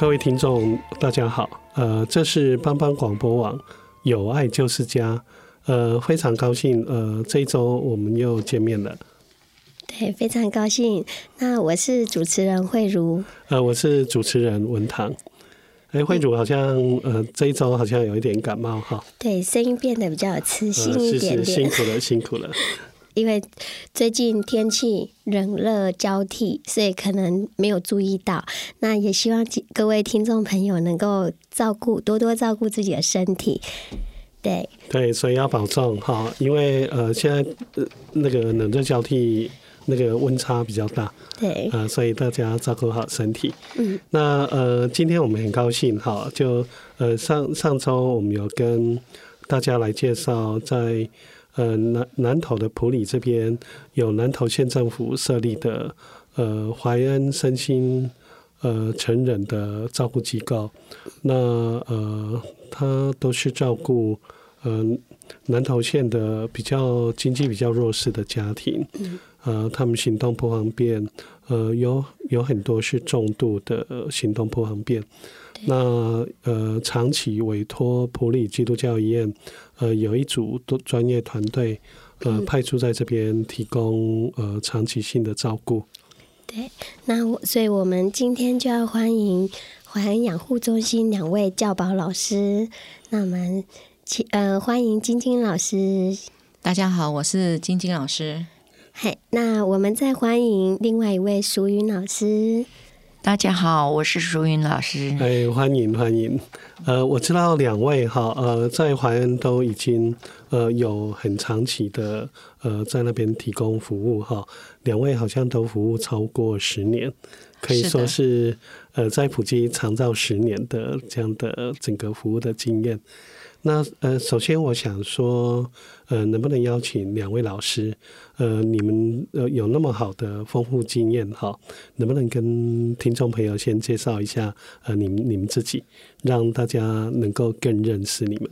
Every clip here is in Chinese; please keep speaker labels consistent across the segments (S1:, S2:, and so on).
S1: 各位听众，大家好。呃，这是帮帮广播网，有爱就是家。呃，非常高兴，呃，这一周我们又见面了。
S2: 对，非常高兴。那我是主持人慧茹。
S1: 呃，我是主持人文堂。哎，慧如好像，呃，这一周好像有一点感冒哈。
S2: 对，声音变得比较有磁性一点点。
S1: 呃、是是辛苦了，辛苦了。
S2: 因为最近天气冷热交替，所以可能没有注意到。那也希望各位听众朋友能够照顾，多多照顾自己的身体。对
S1: 对，所以要保重哈，因为呃，现在呃那个冷热交替，那个温差比较大。
S2: 对啊、呃，
S1: 所以大家照顾好身体。
S2: 嗯，
S1: 那呃，今天我们很高兴哈，就呃上上周我们有跟大家来介绍在。呃，南南投的普里这边有南投县政府设立的呃怀恩身心呃成人的照顾机构，那呃，他都是照顾呃南投县的比较经济比较弱势的家庭，呃，他们行动不方便，呃，有有很多是重度的行动不方便。那呃，长期委托普里基督教医院，呃，有一组多专业团队，呃，派出在这边提供呃长期性的照顾。
S2: 对，那我所以我们今天就要欢迎淮安养护中心两位教保老师。那我们请呃欢迎晶晶老师。
S3: 大家好，我是晶晶老师。
S2: 嘿，那我们再欢迎另外一位淑云老师。
S4: 大家好，我是淑云老师。
S1: 哎，欢迎欢迎。呃，我知道两位哈，呃，在淮安都已经呃有很长期的呃在那边提供服务哈。两位好像都服务超过十年，可以说是，是呃在普及长照十年的这样的整个服务的经验。那呃，首先我想说，呃，能不能邀请两位老师，呃，你们呃有那么好的丰富经验哈，能不能跟听众朋友先介绍一下呃你们你们自己，让大家能够更认识你们。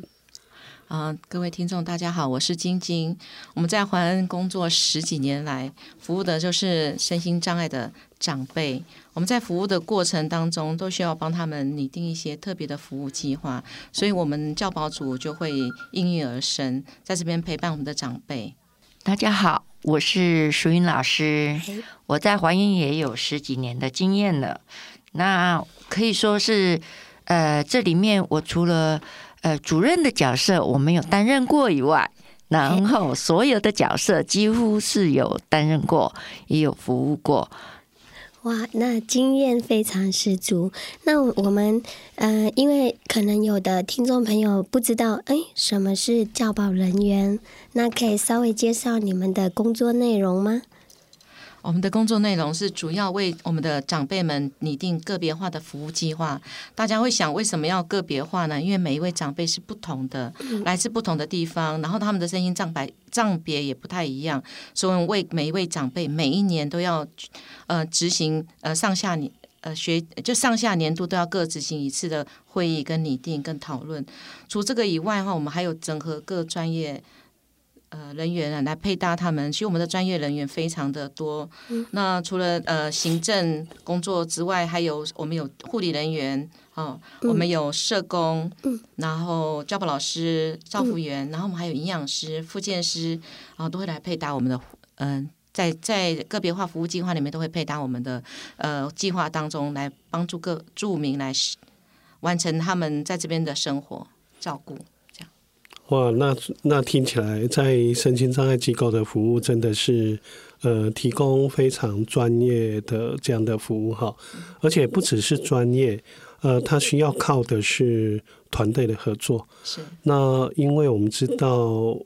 S3: 啊、各位听众，大家好，我是晶晶。我们在怀恩工作十几年来，服务的就是身心障碍的长辈。我们在服务的过程当中，都需要帮他们拟定一些特别的服务计划，所以我们教保组就会应运而生，在这边陪伴我们的长辈。
S4: 大家好，我是淑云老师，我在华英也有十几年的经验了。那可以说是，呃，这里面我除了呃，主任的角色我没有担任过以外，然后所有的角色几乎是有担任过，也有服务过。
S2: 哇，那经验非常十足。那我们呃，因为可能有的听众朋友不知道，哎，什么是教保人员？那可以稍微介绍你们的工作内容吗？
S3: 我们的工作内容是主要为我们的长辈们拟定个别化的服务计划。大家会想，为什么要个别化呢？因为每一位长辈是不同的，来自不同的地方，然后他们的身心障别障别也不太一样，所以为每一位长辈，每一年都要呃执行呃上下年呃学就上下年度都要各执行一次的会议跟拟定跟讨论。除这个以外的话，我们还有整合各专业。呃人员啊来配搭他们。其实我们的专业人员非常的多。那除了呃行政工作之外，还有我们有护理人员，哦，我们有社工，然后教保老师、照护员，然后我们还有营养师、复健师，然后都会来配搭我们的嗯。在在个别化服务计划里面，都会配搭我们的呃计划当中，来帮助各住民来完成他们在这边的生活照顾。
S1: 哇，那那听起来在身心障碍机构的服务真的是呃提供非常专业的这样的服务哈，而且不只是专业，呃，他需要靠的是团队的合作。
S3: 是
S1: 那因为我们知道。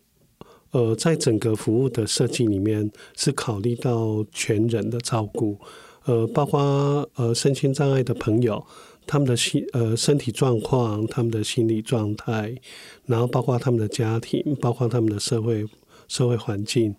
S1: 呃，在整个服务的设计里面，是考虑到全人的照顾，呃，包括呃身心障碍的朋友，他们的心呃身体状况，他们的心理状态，然后包括他们的家庭，包括他们的社会社会环境，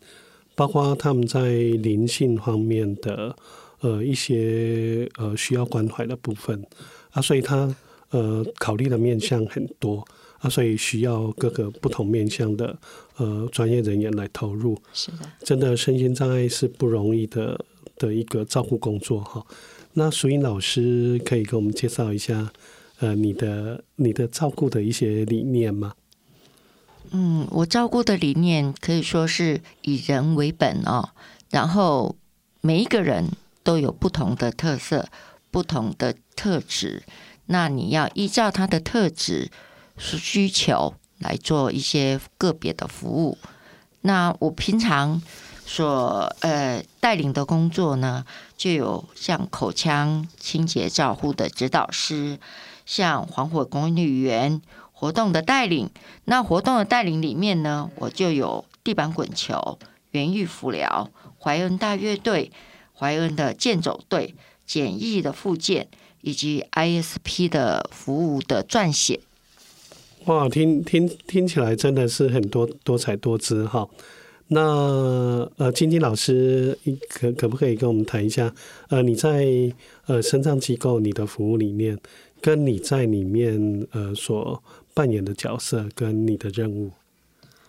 S1: 包括他们在灵性方面的呃一些呃需要关怀的部分啊，所以他呃考虑的面向很多。啊，所以需要各个不同面向的呃专业人员来投入。
S3: 是的，
S1: 真的身心障碍是不容易的的一个照顾工作哈。那淑英老师可以给我们介绍一下呃你的你的照顾的一些理念吗？
S4: 嗯，我照顾的理念可以说是以人为本哦，然后每一个人都有不同的特色、不同的特质，那你要依照他的特质。需求来做一些个别的服务。那我平常所呃带领的工作呢，就有像口腔清洁照护的指导师，像防火管理员活动的带领。那活动的带领里面呢，我就有地板滚球、园艺辅疗、怀恩大乐队、怀恩的健走队、简易的复健，以及 ISP 的服务的撰写。
S1: 哇，听听听起来真的是很多多彩多姿哈。那呃，菁菁老师可可不可以跟我们谈一下？呃，你在呃身障机构你的服务理念，跟你在里面呃所扮演的角色跟你的任务。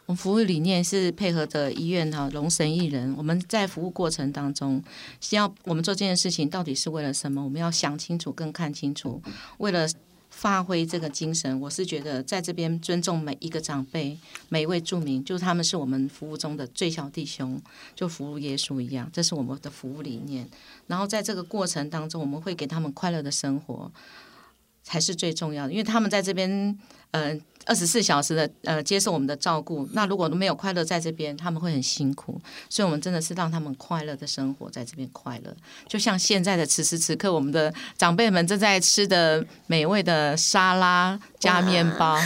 S3: 我们服务理念是配合着医院哈，龙神医人。我们在服务过程当中，需要我们做这件事情到底是为了什么？我们要想清楚，更看清楚，为了。发挥这个精神，我是觉得在这边尊重每一个长辈，每一位著名，就他们是我们服务中的最小弟兄，就服务耶稣一样，这是我们的服务理念。然后在这个过程当中，我们会给他们快乐的生活，才是最重要的，因为他们在这边，嗯、二十四小时的呃接受我们的照顾，那如果都没有快乐在这边，他们会很辛苦。所以，我们真的是让他们快乐的生活在这边快乐。就像现在的此时此刻，我们的长辈们正在吃的美味的沙拉加面包，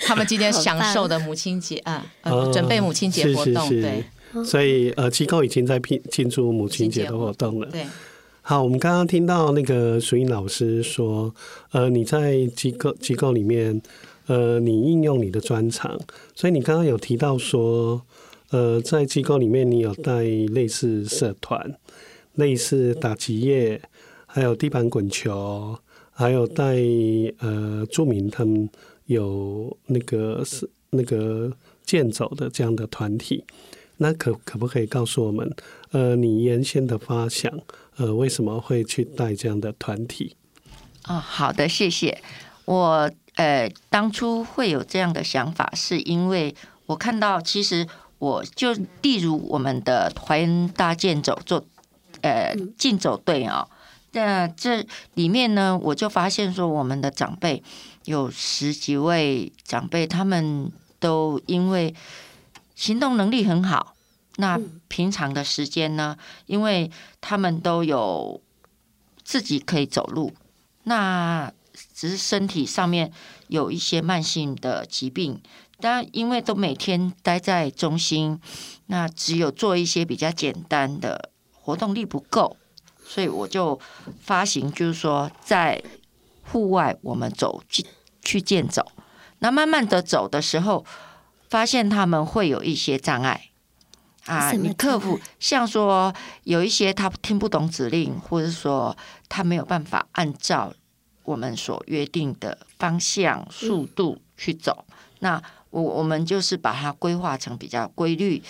S3: 他们今天享受的母亲节啊，呃，准备母亲节活动。对，
S1: 所以呃，机构已经在庆庆祝母亲节的活动了。
S3: 对。
S1: 好，我们刚刚听到那个淑英老师说，呃，你在机构机构里面。呃，你应用你的专长，所以你刚刚有提到说，呃，在机构里面你有带类似社团、类似打击乐，还有地板滚球，还有带呃著名他们有那个是那个健走的这样的团体，那可可不可以告诉我们，呃，你原先的发想，呃，为什么会去带这样的团体？
S4: 啊、哦，好的，谢谢我。呃，当初会有这样的想法，是因为我看到，其实我就例如我们的怀恩大健走做呃竞走队啊，那这里面呢，我就发现说，我们的长辈有十几位长辈，他们都因为行动能力很好，那平常的时间呢，因为他们都有自己可以走路，那。只是身体上面有一些慢性的疾病，但因为都每天待在中心，那只有做一些比较简单的活动力不够，所以我就发行，就是说在户外我们走去去健走，那慢慢的走的时候，发现他们会有一些障碍啊，你克服，像说有一些他听不懂指令，或者说他没有办法按照。我们所约定的方向、速度去走，那我我们就是把它规划成比较规律，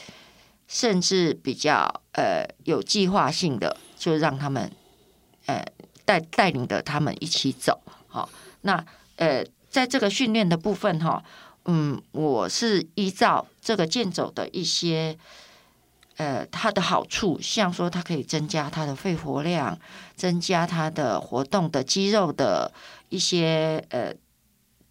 S4: 甚至比较呃有计划性的，就让他们呃带带领着他们一起走。好，那呃在这个训练的部分哈，嗯，我是依照这个健走的一些呃它的好处，像说它可以增加它的肺活量，增加它的活动的肌肉的一些呃，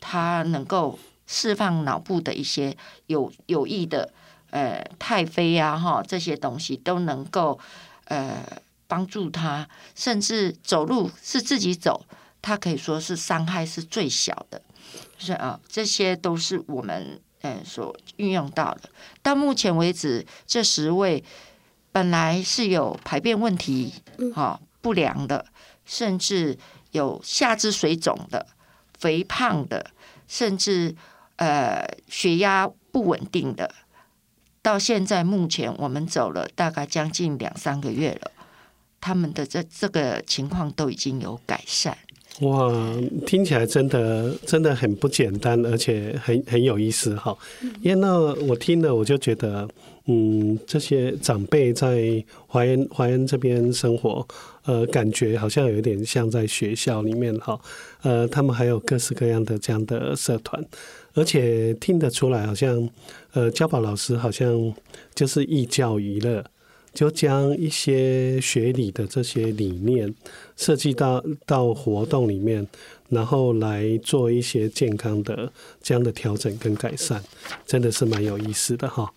S4: 它能够。释放脑部的一些有有益的呃太妃啊哈这些东西都能够呃帮助他，甚至走路是自己走，他可以说是伤害是最小的，是啊，这些都是我们呃所运用到的。到目前为止，这十位本来是有排便问题哈不良的，甚至有下肢水肿的、肥胖的，甚至。呃，血压不稳定的，到现在目前我们走了大概将近两三个月了，他们的这这个情况都已经有改善。
S1: 哇，听起来真的真的很不简单，而且很很有意思哈。因为呢，我听了我就觉得，嗯，这些长辈在华严华严这边生活，呃，感觉好像有点像在学校里面哈。呃，他们还有各式各样的这样的社团。而且听得出来，好像呃，家宝老师好像就是寓教于乐，就将一些学理的这些理念设计到到活动里面，然后来做一些健康的这样的调整跟改善，真的是蛮有意思的哈。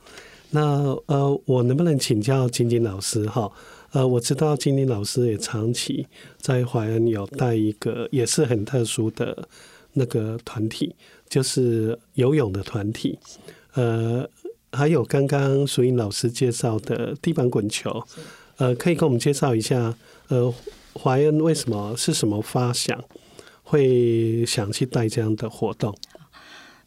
S1: 那呃，我能不能请教金金老师哈？呃，我知道金金老师也长期在华恩有带一个也是很特殊的那个团体。就是游泳的团体，呃，还有刚刚淑英老师介绍的地板滚球，呃，可以跟我们介绍一下，呃，华恩为什么是什么发想会想去带这样的活动？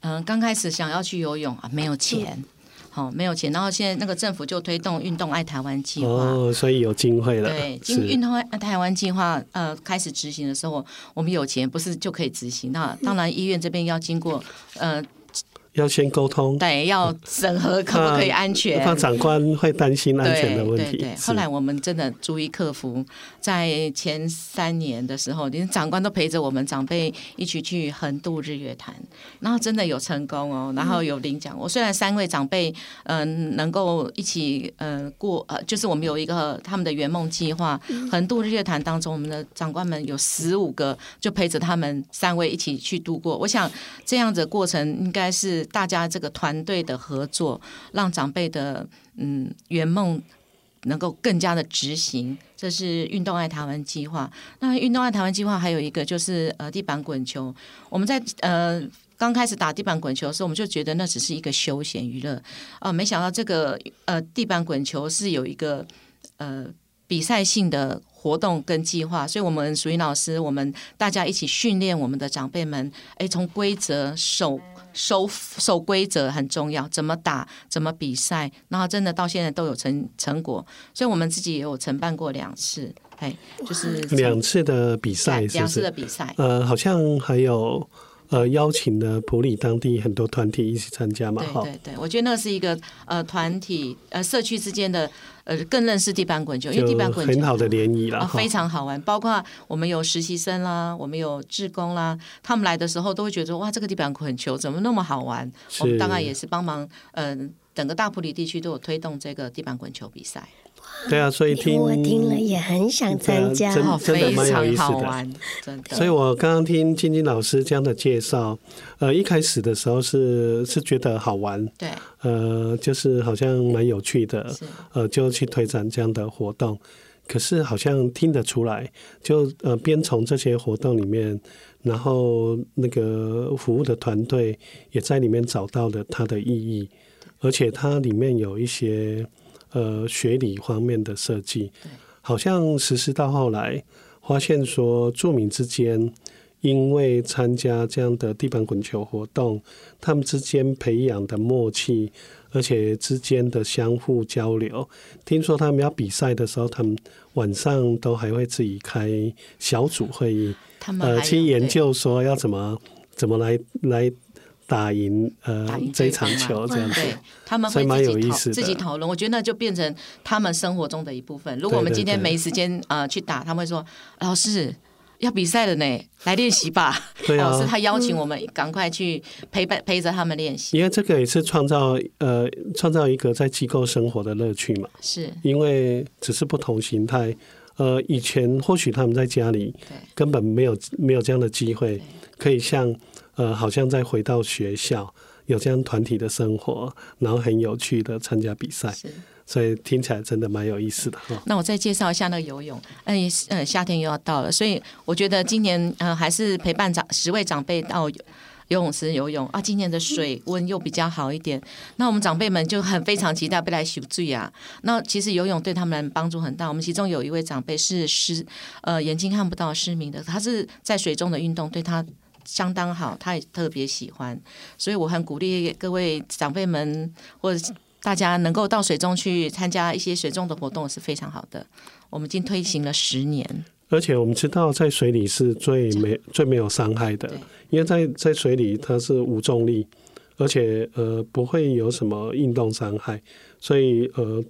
S3: 嗯、呃，刚开始想要去游泳啊，没有钱。嗯 好，没有钱，然后现在那个政府就推动运动爱台湾计划，
S1: 哦，所以有经费了。
S3: 对，运动爱台湾计划呃开始执行的时候，我们有钱不是就可以执行？那当然医院这边要经过呃。
S1: 要先沟通，
S3: 对，要审核可不可以安全？
S1: 怕长官会担心安全的问题。
S3: 对对对，后来我们真的逐一克服，在前三年的时候，连长官都陪着我们长辈一起去横渡日月潭，然后真的有成功哦，然后有领奖。我虽然三位长辈嗯、呃、能够一起呃过呃，就是我们有一个他们的圆梦计划，横渡日月潭当中，我们的长官们有十五个就陪着他们三位一起去度过。我想这样子的过程应该是。大家这个团队的合作，让长辈的嗯圆梦能够更加的执行，这是运动爱台湾计划。那运动爱台湾计划还有一个就是呃地板滚球。我们在呃刚开始打地板滚球的时候，我们就觉得那只是一个休闲娱乐啊，没想到这个呃地板滚球是有一个呃比赛性的活动跟计划，所以我们淑英老师，我们大家一起训练我们的长辈们，哎，从规则守。守守规则很重要，怎么打，怎么比赛，然后真的到现在都有成成果，所以我们自己也有承办过两次，哎，就是
S1: 两次的比赛，
S3: 两次的比赛，
S1: 呃，好像还有呃邀请了普里当地很多团体一起参加嘛，
S3: 对对对，我觉得那是一个呃团体呃社区之间的。呃，更认识地板滚球，因为地板滚球
S1: 很好的联谊了，
S3: 非常好玩。包括我们有实习生啦，我们有志工啦，他们来的时候都会觉得哇，这个地板滚球怎么那么好玩？我们大概也是帮忙，嗯、呃，整个大埔里地区都有推动这个地板滚球比赛。
S1: 对啊，所以听
S2: 我听了也很想参加，
S1: 真真的蛮有意思的。
S3: 好玩，真的。
S1: 所以我刚刚听晶晶老师这样的介绍，呃，一开始的时候是是觉得好玩，
S3: 对，
S1: 呃，就是好像蛮有趣的，呃，就去推展这样的活动。可是好像听得出来，就呃，边从这些活动里面，然后那个服务的团队也在里面找到了它的意义，而且它里面有一些。呃，学理方面的设计，好像实施到后来，发现说住民之间因为参加这样的地板滚球活动，他们之间培养的默契，而且之间的相互交流。听说他们要比赛的时候，他们晚上都还会自己开小组会议，呃，去研究说要怎么怎么来来。打赢呃这一场球这样子，
S3: 对，他们会自己讨自己讨论。我觉得那就变成他们生活中的一部分。如果我们今天没时间呃去打，他们会说老师要比赛了呢，来练习吧。
S1: 对啊，
S3: 老师他邀请我们赶快去陪伴陪着他们练习。
S1: 因为这个也是创造呃创造一个在机构生活的乐趣嘛。
S3: 是，
S1: 因为只是不同形态。呃，以前或许他们在家里根本没有没有这样的机会，可以像呃，好像再回到学校，有这样团体的生活，然后很有趣的参加比赛，所以听起来真的蛮有意思的哈。
S3: 那我再介绍一下那个游泳，嗯，呃，夏天又要到了，所以我觉得今年呃还是陪伴长十位长辈到。游泳池游泳啊，今年的水温又比较好一点，那我们长辈们就很非常期待被来洗醉啊。那其实游泳对他们帮助很大。我们其中有一位长辈是失呃眼睛看不到失明的，他是在水中的运动对他相当好，他也特别喜欢。所以我很鼓励各位长辈们或者大家能够到水中去参加一些水中的活动是非常好的。我们已经推行了十年。
S1: 而且我们知道，在水里是最没最没有伤害的，因为在在水里它是无重力，而且呃不会有什么运动伤害，所以呃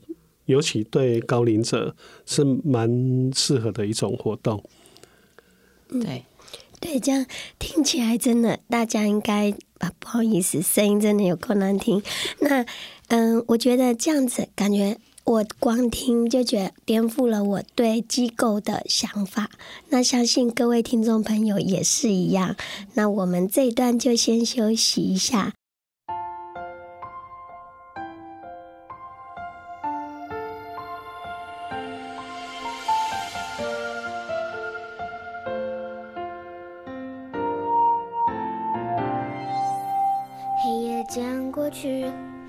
S1: 尤其对高龄者是蛮适合的一种活动。
S3: 对
S2: 对，这样听起来真的，大家应该啊不好意思，声音真的有够难听。那嗯，我觉得这样子感觉。我光听就觉得颠覆了我对机构的想法，那相信各位听众朋友也是一样。那我们这一段就先休息一下。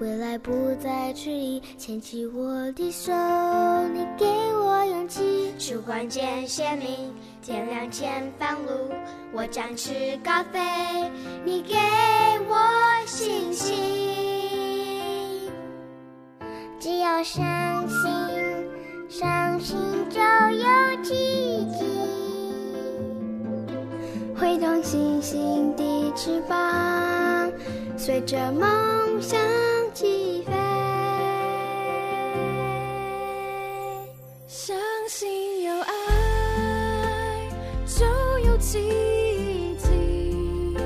S5: 未来不再迟疑，牵起我的手，你给我勇气。曙光渐鲜明，天亮前方路，我展翅高飞，你给我信心。只要相信，相信就有奇迹，挥动星星的翅膀，随着梦想。起飞，
S6: 相信有爱就有奇迹，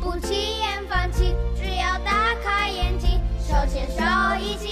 S5: 不轻言放弃，只要打开眼睛，手牵手一起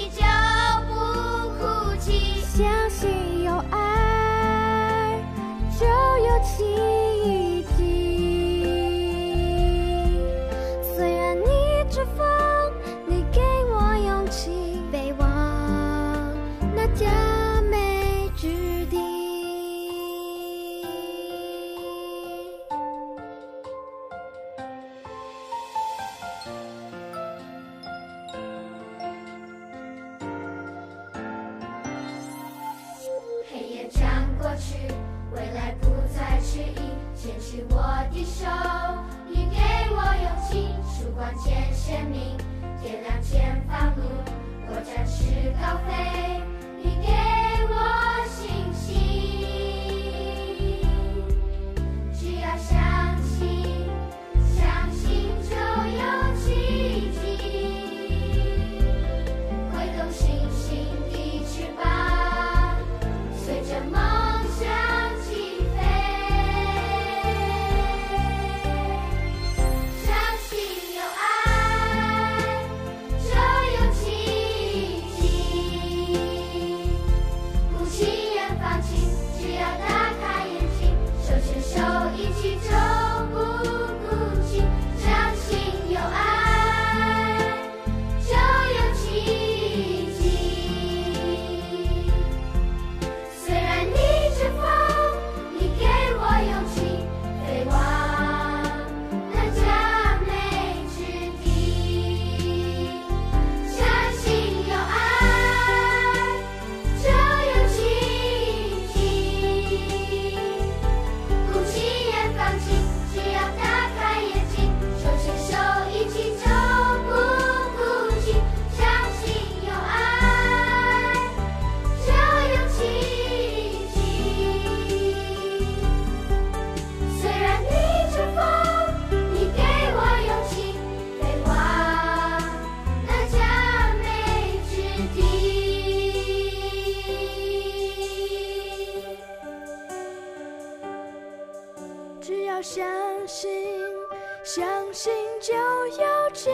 S6: 相信就有奇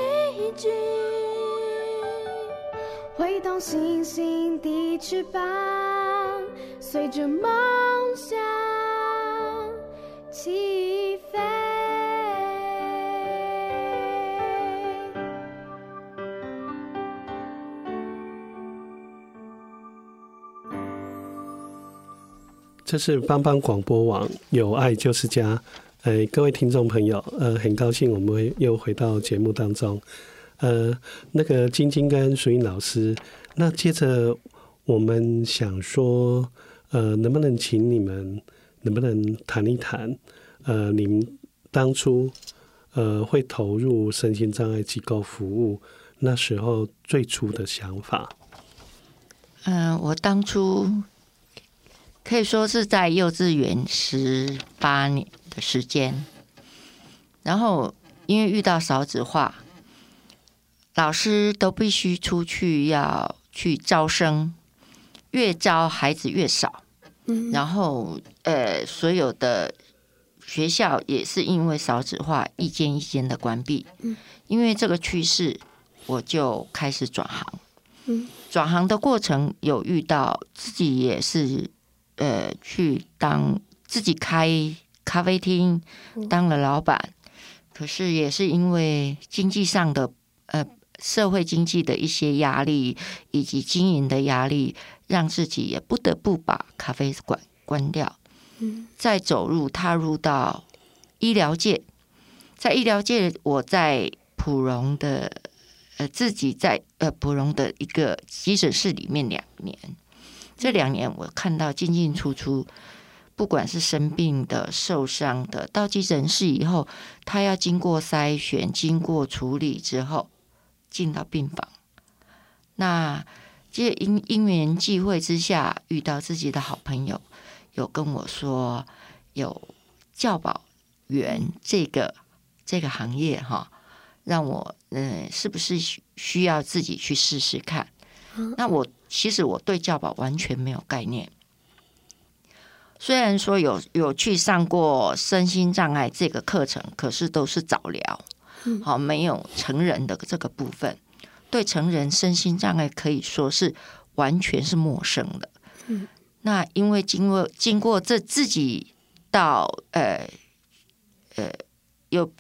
S6: 迹，挥动星星的翅膀，随着梦想起飞。
S1: 这是帮帮广播网，有爱就是家。哎，各位听众朋友，呃，很高兴我们又回到节目当中。呃，那个晶晶跟淑英老师，那接着我们想说，呃，能不能请你们，能不能谈一谈，呃，你们当初呃会投入身心障碍机构服务那时候最初的想法？
S4: 嗯、呃，我当初。可以说是在幼稚园十八年的时间，然后因为遇到少子化，老师都必须出去要去招生，越招孩子越少，然后呃，所有的学校也是因为少子化一间一间的关闭，因为这个趋势，我就开始转行，转行的过程有遇到自己也是。呃，去当自己开咖啡厅，当了老板，可是也是因为经济上的呃社会经济的一些压力以及经营的压力，让自己也不得不把咖啡馆关掉。嗯，再走入踏入到医疗界，在医疗界，我在普荣的呃自己在呃普荣的一个急诊室里面两年。这两年我看到进进出出，不管是生病的、受伤的，到急诊室以后，他要经过筛选、经过处理之后，进到病房。那这因因缘际会之下，遇到自己的好朋友，有跟我说有教保员这个这个行业哈，让我嗯，是不是需需要自己去试试看？那我。其实我对教保完全没有概念，虽然说有有去上过身心障碍这个课程，可是都是早疗，好没有成人的这个部分。对成人身心障碍可以说是完全是陌生的。那因为经过经过这自己到呃呃有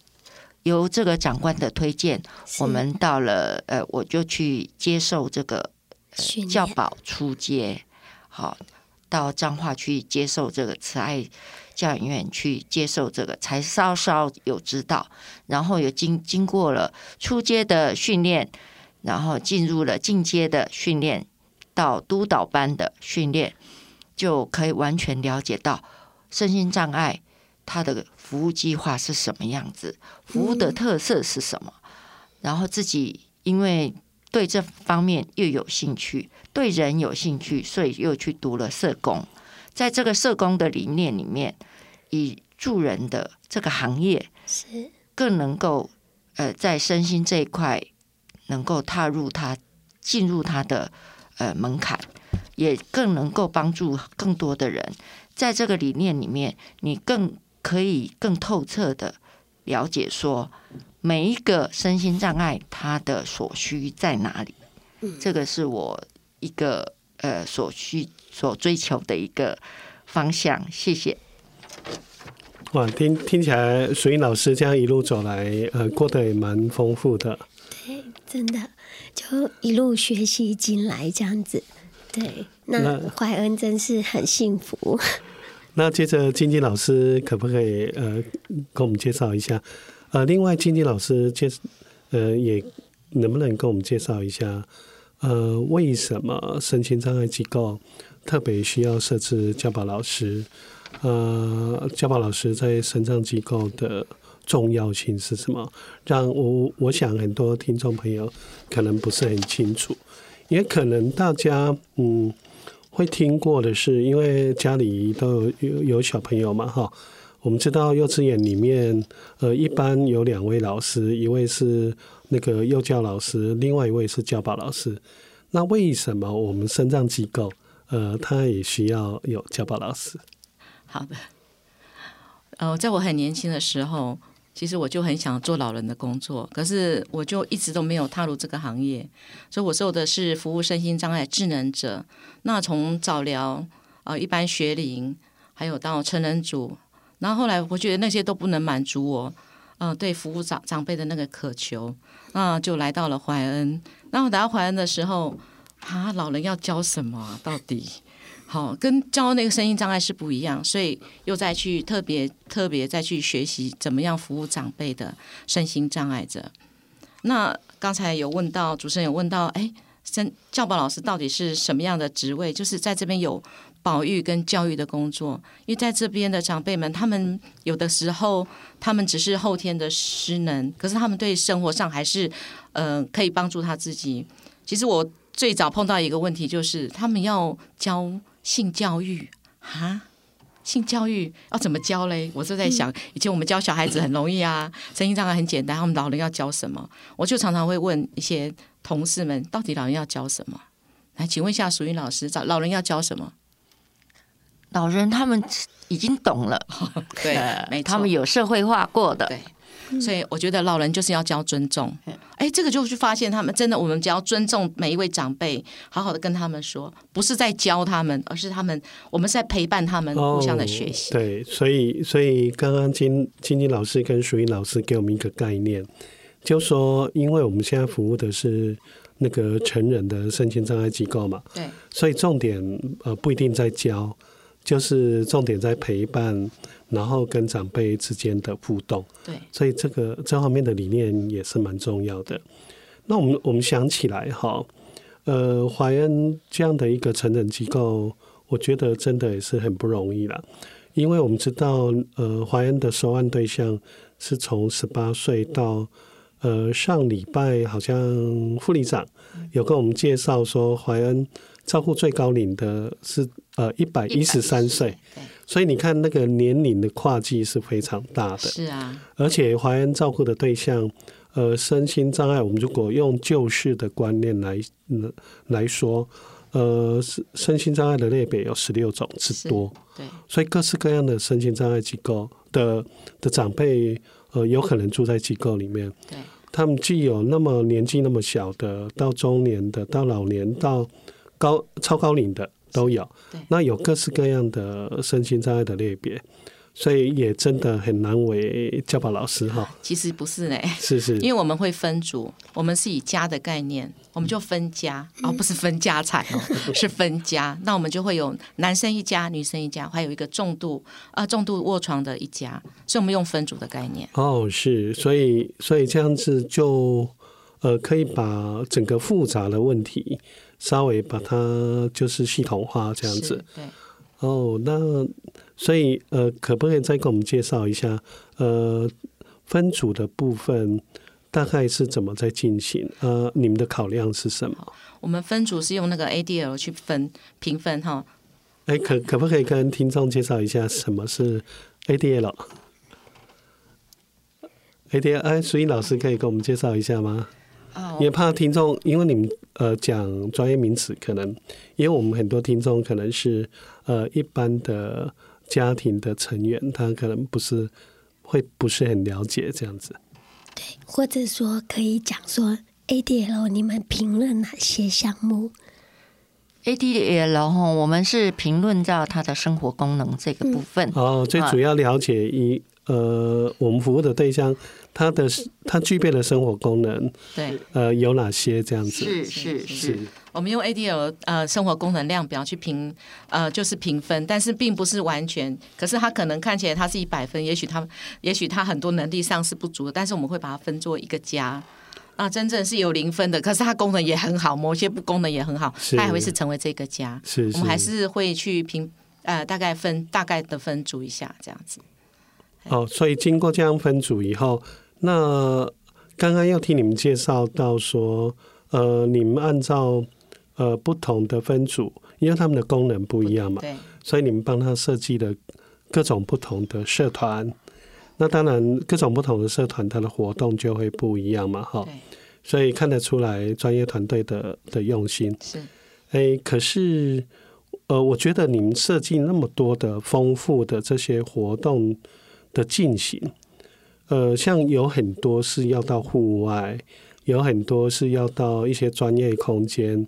S4: 由这个长官的推荐，我们到了呃我就去接受这个。教保出街，好，到彰化去接受这个慈爱教养院去接受这个，才稍稍有知道，然后有经经过了初阶的训练，然后进入了进阶的训练，到督导班的训练，就可以完全了解到身心障碍它的服务计划是什么样子，服务的特色是什么，然后自己因为。对这方面又有兴趣，对人有兴趣，所以又去读了社工。在这个社工的理念里面，以助人的这个行业是更能够呃，在身心这一块能够踏入他进入他的呃门槛，也更能够帮助更多的人。在这个理念里面，你更可以更透彻的了解说。每一个身心障碍，它的所需在哪里？嗯，这个是我一个呃所需所追求的一个方向。谢谢。
S1: 哇，听听起来，水英老师这样一路走来，呃，过得也蛮丰富的。
S2: 对，真的就一路学习进来这样子。对，那怀恩真是很幸福。
S1: 那，接着，晶晶老师可不可以呃，给我们介绍一下？呃，另外，晶晶老师介，呃，也能不能跟我们介绍一下，呃，为什么身心障碍机构特别需要设置教保老师？呃，教保老师在身障机构的重要性是什么？让我我想很多听众朋友可能不是很清楚，也可能大家嗯会听过的是，因为家里都有有有小朋友嘛，哈。我们知道幼稚园里面，呃，一般有两位老师，一位是那个幼教老师，另外一位是教保老师。那为什么我们身障机构，呃，他也需要有教保老师？
S3: 好的，呃，在我很年轻的时候，其实我就很想做老人的工作，可是我就一直都没有踏入这个行业。所以我做的是服务身心障碍智能者。那从早疗、呃一般学龄，还有到成人组，然后后来我觉得那些都不能满足我，嗯、对服务长长辈的那个渴求，那就来到了怀恩。然后来到怀恩的时候，啊，老人要教什么？到底？好，跟教那个身心障碍是不一样，所以又再去特别特别再去学习怎么样服务长辈的身心障碍者。那刚才有问到主持人有问到，哎，教保老师到底是什么样的职位？就是在这边有保育跟教育的工作，因为在这边的长辈们，他们有的时候他们只是后天的失能，可是他们对生活上还是嗯、呃、可以帮助他自己。其实我最早碰到一个问题就是他们要教。性教育啊，性教育要怎么教嘞？我就在想，以前我们教小孩子很容易啊，身心障碍很简单，他们老人要教什么？我就常常会问一些同事们，到底老人要教什么？来，请问一下淑云老师，找老人要教什么？
S4: 老人他们已经懂了，
S3: 对，没错，
S4: 他们有社会化过的，
S3: 对。所以我觉得老人就是要教尊重，哎，这个就是发现他们真的，我们只要尊重每一位长辈，好好的跟他们说，不是在教他们，而是他们，我们是在陪伴他们，互相的学习。
S1: 哦、对，所以所以刚刚金金金老师跟淑英老师给我们一个概念，就说，因为我们现在服务的是那个成人的身心障碍机构嘛，
S3: 对，
S1: 所以重点呃不一定在教，就是重点在陪伴。然后跟长辈之间的互动，
S3: 对，
S1: 所以这个这方面的理念也是蛮重要的。那我们我们想起来哈，呃，怀恩这样的一个成人机构，我觉得真的也是很不容易了，因为我们知道，呃，怀恩的收案对象是从十八岁到呃上礼拜好像副理长有跟我们介绍说，怀恩照顾最高龄的是呃一百一十三岁。所以你看，那个年龄的跨距是非常大的。
S3: 是啊，
S1: 而且怀恩照顾的对象，呃，身心障碍，我们如果用旧式的观念来来说，呃，身身心障碍的类别有十六种之多。
S3: 对，
S1: 所以各式各样的身心障碍机构的的长辈，呃，有可能住在机构里面。
S3: 对，
S1: 他们既有那么年纪那么小的，到中年的，到老年，到高超高龄的。都有，那有各式各样的身心障碍的类别，所以也真的很难为教保老师哈。
S3: 其实不是呢，
S1: 是是，
S3: 因为我们会分组，我们是以家的概念，我们就分家，哦、不是分家产哦，是分家。那我们就会有男生一家，女生一家，还有一个重度啊、呃、重度卧床的一家，所以我们用分组的概念。
S1: 哦，是，所以所以这样子就呃可以把整个复杂的问题。稍微把它就是系统化这样子，
S3: 对。
S1: 哦，那所以呃，可不可以再给我们介绍一下呃分组的部分大概是怎么在进行？呃，你们的考量是什么？
S3: 我们分组是用那个 ADL 去分评分哈。
S1: 哎，可可不可以跟听众介绍一下什么是 ADL？ADL，哎，所以老师可以给我们介绍一下吗？也怕听众，因为你们呃讲专业名词，可能因为我们很多听众可能是呃一般的家庭的成员，他可能不是会不是很了解这样子。
S2: 对，或者说可以讲说 ADL，你们评论哪些项目
S4: ？ADL 哈，我们是评论到他的生活功能这个部分。
S1: 嗯、哦，最主要了解一呃我们服务的对象。它的它具备的生活功能，
S3: 对，
S1: 呃，有哪些这样子？
S4: 是是是，
S3: 我们用 ADL 呃生活功能量表去评，呃，就是评分，但是并不是完全，可是它可能看起来它是一百分，也许它也许它很多能力上是不足的，但是我们会把它分作一个加，啊，真正是有零分的，可是它功能也很好，某些不功能也很好，它还会是成为这个加，
S1: 是，是，
S3: 我们还是会去评，呃，大概分大概的分组一下这样子。
S1: 哦，所以经过这样分组以后。那刚刚又听你们介绍到说，呃，你们按照呃不同的分组，因为他们的功能不一样嘛，
S3: 对，
S1: 所以你们帮他设计了各种不同的社团。那当然，各种不同的社团，它的活动就会不一样嘛，哈。所以看得出来专业团队的的用心。
S3: 是，
S1: 哎，可是呃，我觉得你们设计那么多的丰富的这些活动。的进行，呃，像有很多是要到户外，有很多是要到一些专业空间。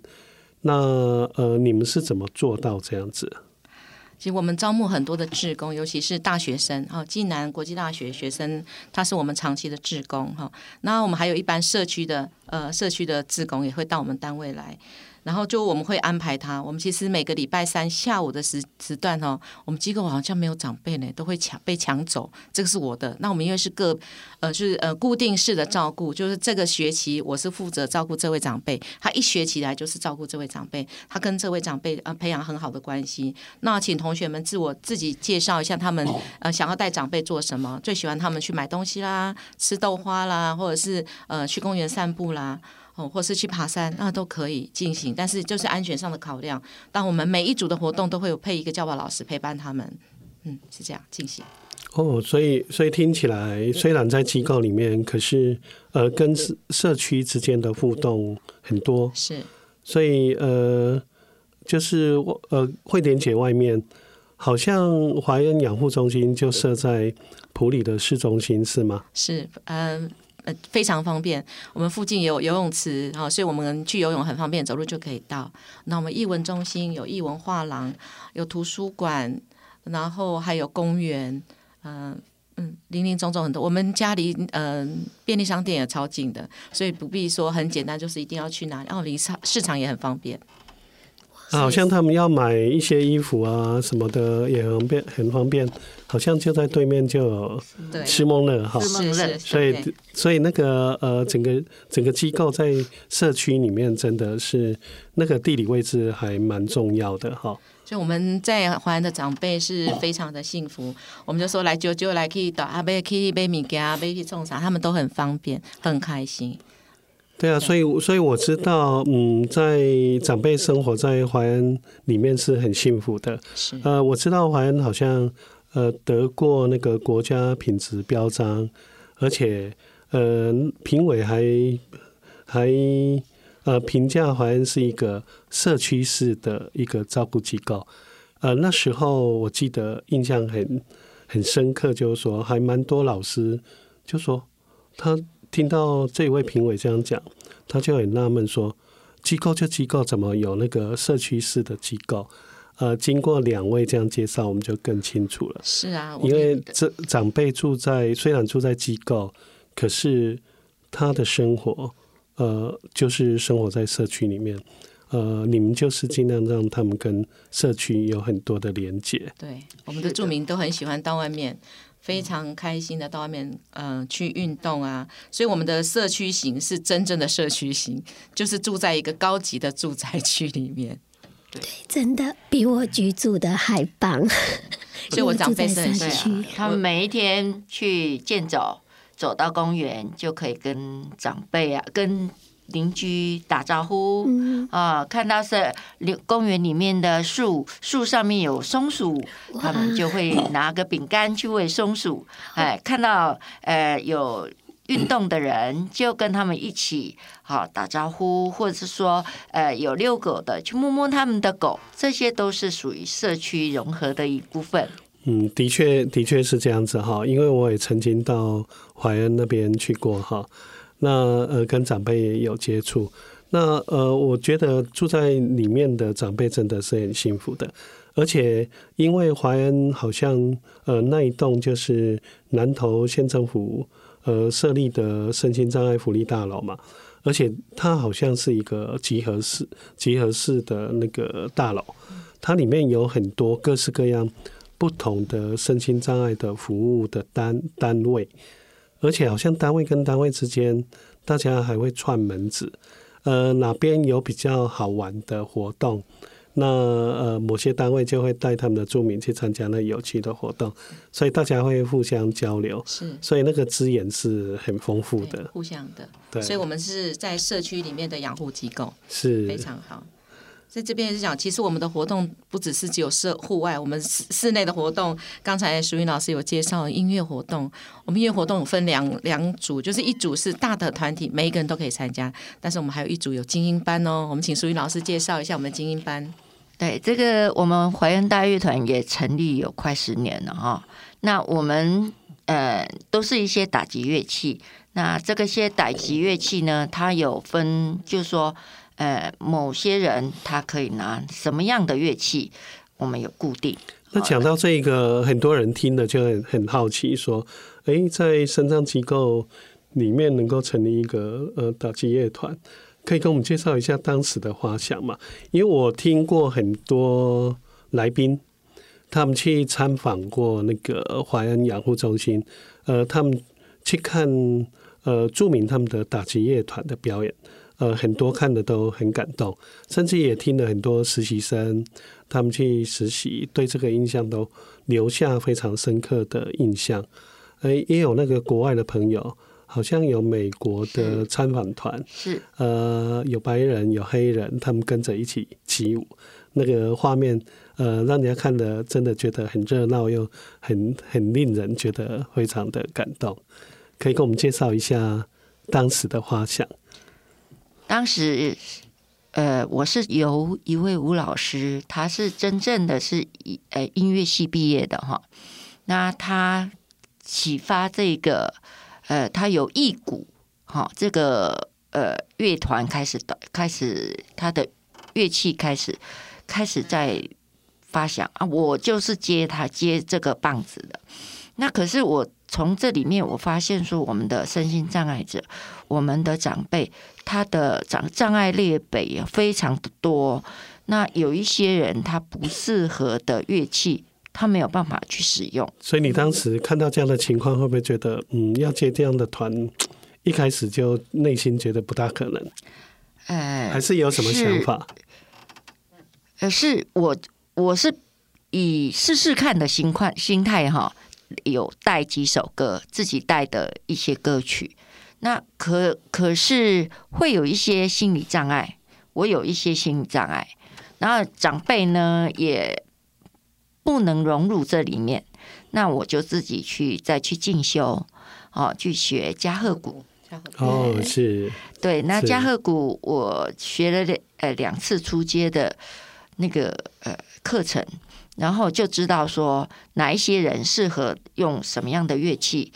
S1: 那呃，你们是怎么做到这样子？
S3: 其实我们招募很多的志工，尤其是大学生哈，暨南国际大学学生，他是我们长期的志工哈。那我们还有一般社区的呃社区的志工也会到我们单位来。然后就我们会安排他，我们其实每个礼拜三下午的时时段哦，我们机构好像没有长辈呢，都会抢被抢走，这个是我的。那我们因为是个呃就是呃固定式的照顾，就是这个学期我是负责照顾这位长辈，他一学期来就是照顾这位长辈，他跟这位长辈呃培养很好的关系。那请同学们自我自己介绍一下，他们呃想要带长辈做什么？最喜欢他们去买东西啦，吃豆花啦，或者是呃去公园散步啦。或是去爬山，那都可以进行，但是就是安全上的考量。当我们每一组的活动都会有配一个教保老师陪伴他们，嗯，是这样进行。
S1: 哦，所以所以听起来，虽然在机构里面，可是呃，跟社社区之间的互动很多。
S3: 是，
S1: 所以呃，就是呃，惠典姐外面好像怀恩养护中心就设在普里的市中心，是吗？
S3: 是，嗯、呃。呃，非常方便。我们附近有游泳池，然后所以我们去游泳很方便，走路就可以到。那我们艺文中心有艺文画廊，有图书馆，然后还有公园，嗯、嗯，林林总总很多。我们家离嗯、便利商店也超近的，所以不必说很简单，就是一定要去哪里。然后离市市场也很方便。
S1: 啊，好像他们要买一些衣服啊什么的也很便很方便，好像就在对面就有施孟乐哈，
S3: 是是，
S1: 所以所以那个呃整个整个机构在社区里面真的是那个地理位置还蛮重要的哈。
S3: 所以我们在华安的长辈是非常的幸福，我们就说来舅舅来可以到阿贝可以买米给阿伯去种啥，他们都很方便很开心。
S1: 对啊，所以所以我知道，嗯，在长辈生活在淮安里面是很幸福的。
S3: 是
S1: 呃，我知道淮安好像呃得过那个国家品质标章，而且呃评委还还呃评价淮安是一个社区式的一个照顾机构。呃，那时候我记得印象很很深刻，就是说还蛮多老师就说他。听到这位评委这样讲，他就很纳闷说：“机构就机构，怎么有那个社区式的机构？”呃，经过两位这样介绍，我们就更清楚了。
S3: 是啊，
S1: 因为这长辈住在虽然住在机构，可是他的生活，呃，就是生活在社区里面。呃，你们就是尽量让他们跟社区有很多的连接。
S3: 对，我们的住民都很喜欢到外面。非常开心的到外面，嗯、呃，去运动啊！所以我们的社区型是真正的社区型，就是住在一个高级的住宅区里面。
S2: 对，真的比我居住的还棒。
S3: 所以我长辈是很社区，
S4: 他们每一天去健走，走到公园就可以跟长辈啊，跟。邻居打招呼啊，看到是公园里面的树，树上面有松鼠，他们就会拿个饼干去喂松鼠。哎，看到呃有运动的人，就跟他们一起好打招呼，或者是说呃有遛狗的，去摸摸他们的狗，这些都是属于社区融合的一部分。
S1: 嗯，的确的确是这样子哈，因为我也曾经到怀恩那边去过哈。那呃，跟长辈也有接触。那呃，我觉得住在里面的长辈真的是很幸福的。而且，因为怀恩好像呃那一栋就是南投县政府呃设立的身心障碍福利大楼嘛，而且它好像是一个集合式集合式的那个大楼，它里面有很多各式各样不同的身心障碍的服务的单单位。而且好像单位跟单位之间，大家还会串门子，呃，哪边有比较好玩的活动，那呃某些单位就会带他们的住民去参加那有趣的活动，所以大家会互相交流，
S3: 是，
S1: 所以那个资源是很丰富的，
S3: 互相的，
S1: 对，
S3: 所以我们是在社区里面的养护机构，
S1: 是。
S3: 非常好。在这边也是讲，其实我们的活动不只是只有室户外，我们室室内的活动，刚才淑云老师有介绍音乐活动。我们音乐活动分两两组，就是一组是大的团体，每一个人都可以参加，但是我们还有一组有精英班哦。我们请淑云老师介绍一下我们精英班。
S4: 对，这个我们怀恩大乐团也成立有快十年了哈。那我们呃，都是一些打击乐器。那这个些打击乐器呢，它有分，就是说，呃，某些人他可以拿什么样的乐器，我们有固定。
S1: 那讲到这个，很多人听了就很很好奇，说，诶，在身障机构里面能够成立一个呃打击乐团，可以跟我们介绍一下当时的花想吗？因为我听过很多来宾，他们去参访过那个怀恩养护中心，呃，他们去看呃著名他们的打击乐团的表演。呃，很多看的都很感动，甚至也听了很多实习生，他们去实习，对这个印象都留下非常深刻的印象。呃，也有那个国外的朋友，好像有美国的参访团，
S4: 是
S1: 呃，有白人，有黑人，他们跟着一起起舞，那个画面，呃，让人家看的真的觉得很热闹，又很很令人觉得非常的感动。可以给我们介绍一下当时的画像。
S4: 当时，呃，我是由一位吴老师，他是真正的是一呃音乐系毕业的哈。那他启发这个，呃，他有一股哈，这个呃乐团开始的开始，他的乐器开始开始在发响啊，我就是接他接这个棒子的。那可是我。从这里面，我发现说，我们的身心障碍者，我们的长辈，他的障障碍列表也非常的多。那有一些人，他不适合的乐器，他没有办法去使用。
S1: 所以你当时看到这样的情况，会不会觉得，嗯，要接这样的团，一开始就内心觉得不大可能？
S4: 呃，
S1: 还是有什么想法？
S4: 呃，是我我是以试试看的心态心态哈。有带几首歌，自己带的一些歌曲，那可可是会有一些心理障碍，我有一些心理障碍，然后长辈呢也不能融入这里面，那我就自己去再去进修，哦，去学加贺鼓。
S1: 哦，是，
S4: 对，那加贺鼓我学了两呃两次出街的那个呃课程。然后就知道说哪一些人适合用什么样的乐器，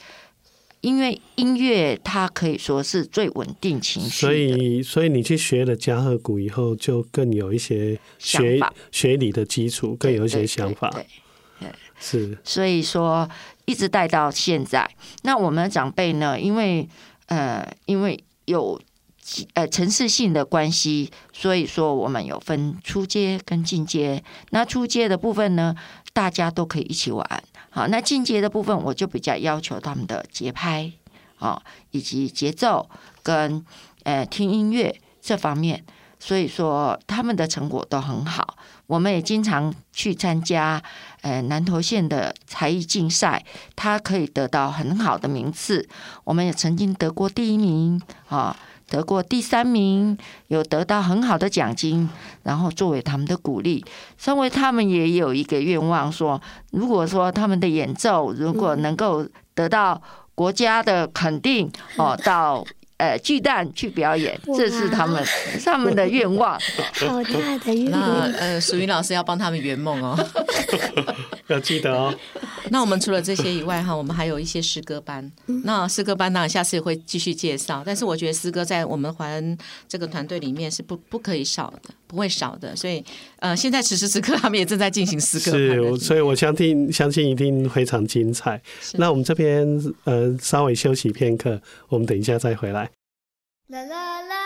S4: 因为音乐它可以说是最稳定情绪。
S1: 所以，所以你去学了加贺鼓以后，就更有一些学学理的基础，更有一些想法。
S4: 对，对，对，
S1: 是。
S4: 所以说，一直带到现在。那我们的长辈呢？因为呃，因为有。呃，层次性的关系，所以说我们有分初阶跟进阶。那初阶的部分呢，大家都可以一起玩。好，那进阶的部分，我就比较要求他们的节拍啊，以及节奏跟呃听音乐这方面。所以说他们的成果都很好。我们也经常去参加呃南投县的才艺竞赛，他可以得到很好的名次。我们也曾经得过第一名啊。得过第三名，有得到很好的奖金，然后作为他们的鼓励。身为他们也有一个愿望，说如果说他们的演奏如果能够得到国家的肯定，哦，到。呃，巨蛋去表演，这是他们他们的愿望。
S2: 好大的愿望！
S3: 那呃，淑云老师要帮他们圆梦哦，
S1: 要记得哦。
S3: 那我们除了这些以外哈，我们还有一些诗歌班。那诗歌班呢，下次也会继续介绍。但是我觉得诗歌在我们怀恩这个团队里面是不不可以少的，不会少的。所以呃，现在此时此刻他们也正在进行诗歌。
S1: 是，所以我相信相信一定非常精彩。那我们这边呃稍微休息片刻，我们等一下再回来。啦啦啦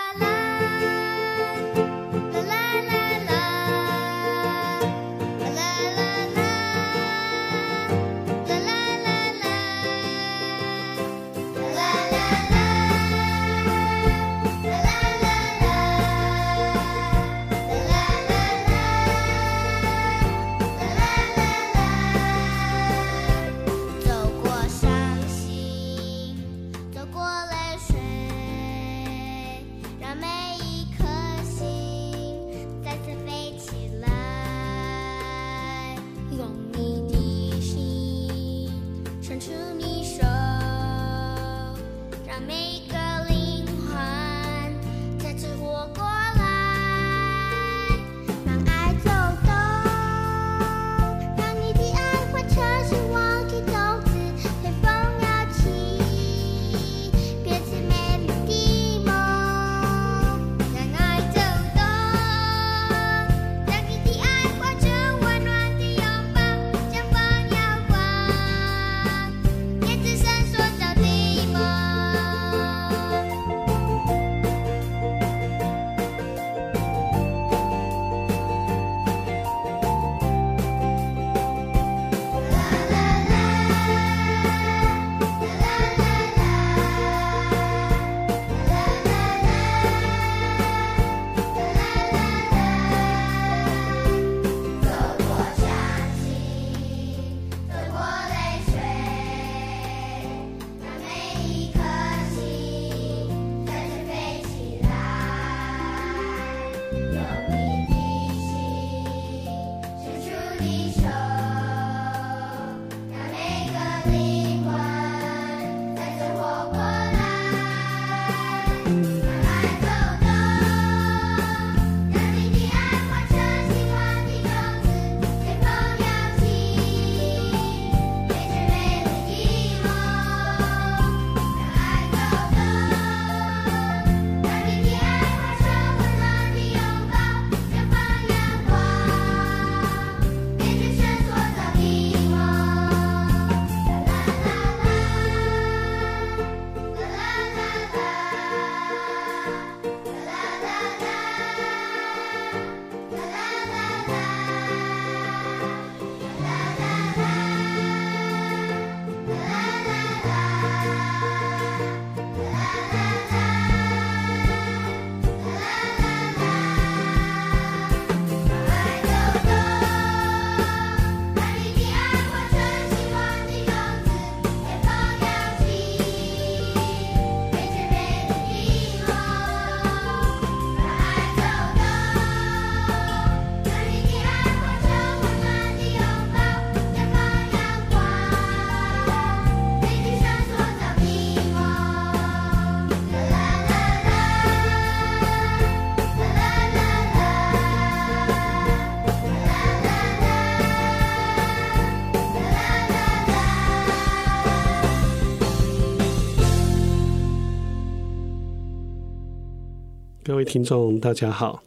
S1: 各位听众，大家好，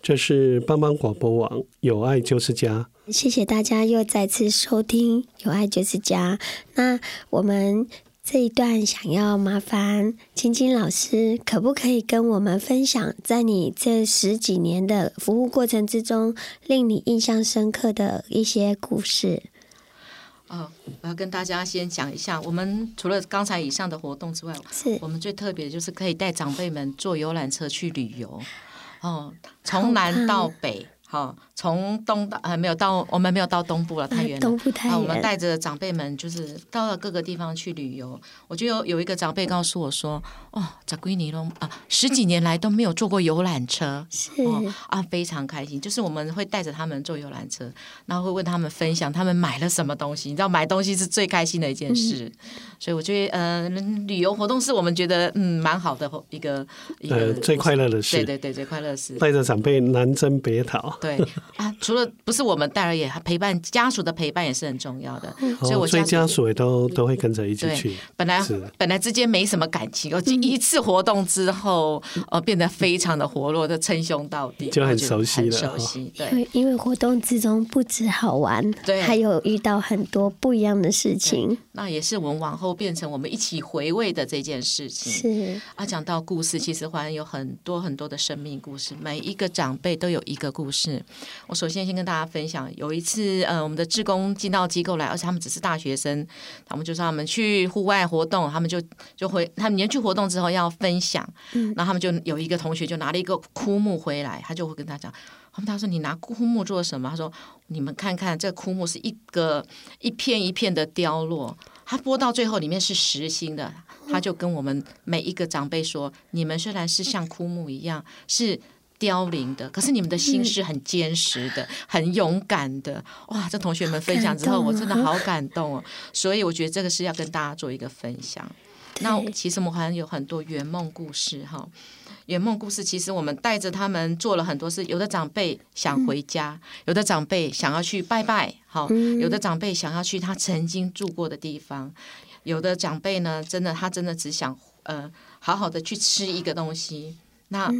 S1: 这是帮帮广播网，有爱就是家。
S2: 谢谢大家又再次收听《有爱就是家》。那我们这一段想要麻烦青青老师，可不可以跟我们分享，在你这十几年的服务过程之中，令你印象深刻的一些故事？
S3: 哦，我要跟大家先讲一下，我们除了刚才以上的活动之外，
S2: 是
S3: 我们最特别的就是可以带长辈们坐游览车去旅游，哦，从南到北。好，从东到呃没有到，我们没有到东部了，太远了。
S2: 东部太远。
S3: 啊，我们带着长辈们，就是到了各个地方去旅游。我就有有一个长辈告诉我说：“哦，在归尼龙啊，十几年来都没有坐过游览车，
S2: 是
S3: 哦啊，非常开心。就是我们会带着他们坐游览车，然后会问他们分享他们买了什么东西。你知道买东西是最开心的一件事，嗯、所以我觉得呃，旅游活动是我们觉得嗯蛮好的一个一个、呃、
S1: 最快乐的事。
S3: 对对对，最快乐的事。
S1: 带着长辈南征北讨。
S3: 对 啊，除了不是我们带而已，陪伴家属的陪伴也是很重要的。
S1: 哦、
S3: 所以我
S1: 所以家属也都都会跟着一起去。
S3: 本来本来之间没什么感情，哦，一次活动之后，哦，变得非常的活络，的称兄道弟，
S1: 就很熟悉了。
S3: 熟悉，对。
S2: 因为因为活动之中不止好玩，
S3: 对，
S2: 还有遇到很多不一样的事情。
S3: 那也是我们往后变成我们一起回味的这件事情。
S2: 是
S3: 啊，讲到故事，其实还有很多很多的生命故事，每一个长辈都有一个故事。我首先先跟大家分享，有一次，呃，我们的志工进到机构来，而且他们只是大学生，他们就说他们去户外活动，他们就就回他们连去活动之后要分享，嗯，然后他们就有一个同学就拿了一个枯木回来，他就会跟他讲，他们他说你拿枯木做什么？他说你们看看这枯木是一个一片一片的凋落，他剥到最后里面是实心的，他就跟我们每一个长辈说，你们虽然是像枯木一样是。凋零的，可是你们的心是很坚实的，嗯、很勇敢的。哇！这同学们分享之后，我真的好感动哦。所以我觉得这个是要跟大家做一个分享。那其实我们还有很多圆梦故事哈。圆梦故事其实我们带着他们做了很多事。有的长辈想回家，嗯、有的长辈想要去拜拜，好，有的长辈想要去他曾经住过的地方，有的长辈呢，真的他真的只想呃好好的去吃一个东西。那。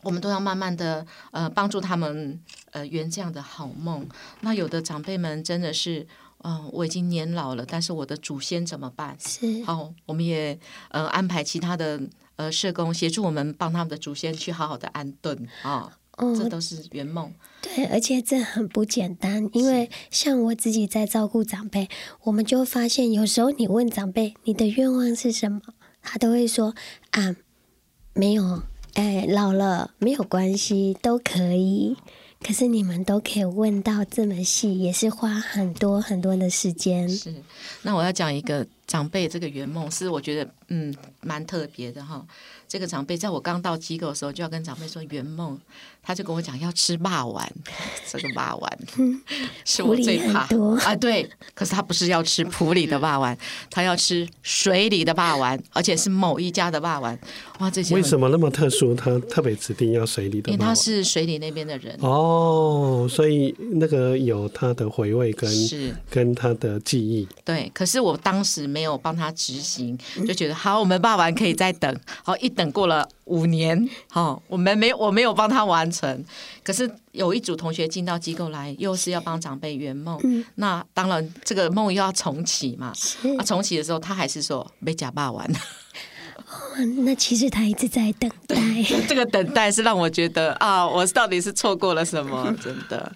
S3: 嗯我们都要慢慢的呃帮助他们呃圆这样的好梦。那有的长辈们真的是，嗯、呃，我已经年老了，但是我的祖先怎么办？
S2: 是
S3: 好，我们也呃安排其他的呃社工协助我们帮他们的祖先去好好的安顿啊。哦，这都是圆梦。
S2: 对，而且这很不简单，因为像我自己在照顾长辈，我们就发现有时候你问长辈你的愿望是什么，他都会说啊，没有。哎，老了没有关系，都可以。可是你们都可以问到这么细，也是花很多很多的时间。
S3: 是，那我要讲一个长辈这个圆梦，是我觉得嗯蛮特别的哈。这个长辈在我刚到机构的时候，就要跟长辈说圆梦，他就跟我讲要吃霸丸，这个霸丸 是我最怕啊。对，可是他不是要吃普里的霸丸，他要吃水里的霸丸，而且是某一家的霸丸。哇，这些
S1: 为什么那么特殊？他特别指定要水里的，
S3: 因为他是水里那边的人
S1: 哦，所以那个有他的回味跟是跟他的记忆。
S3: 对，可是我当时没有帮他执行，就觉得好，我们爸完可以再等，好一。等过了五年，好，我们没我没有帮他完成。可是有一组同学进到机构来，又是要帮长辈圆梦。嗯，那当然这个梦又要重启嘛。啊，重启的时候他还是说没假霸完。
S2: 哦，那其实他一直在等待。
S3: 这个等待是让我觉得啊，我到底是错过了什么？真的。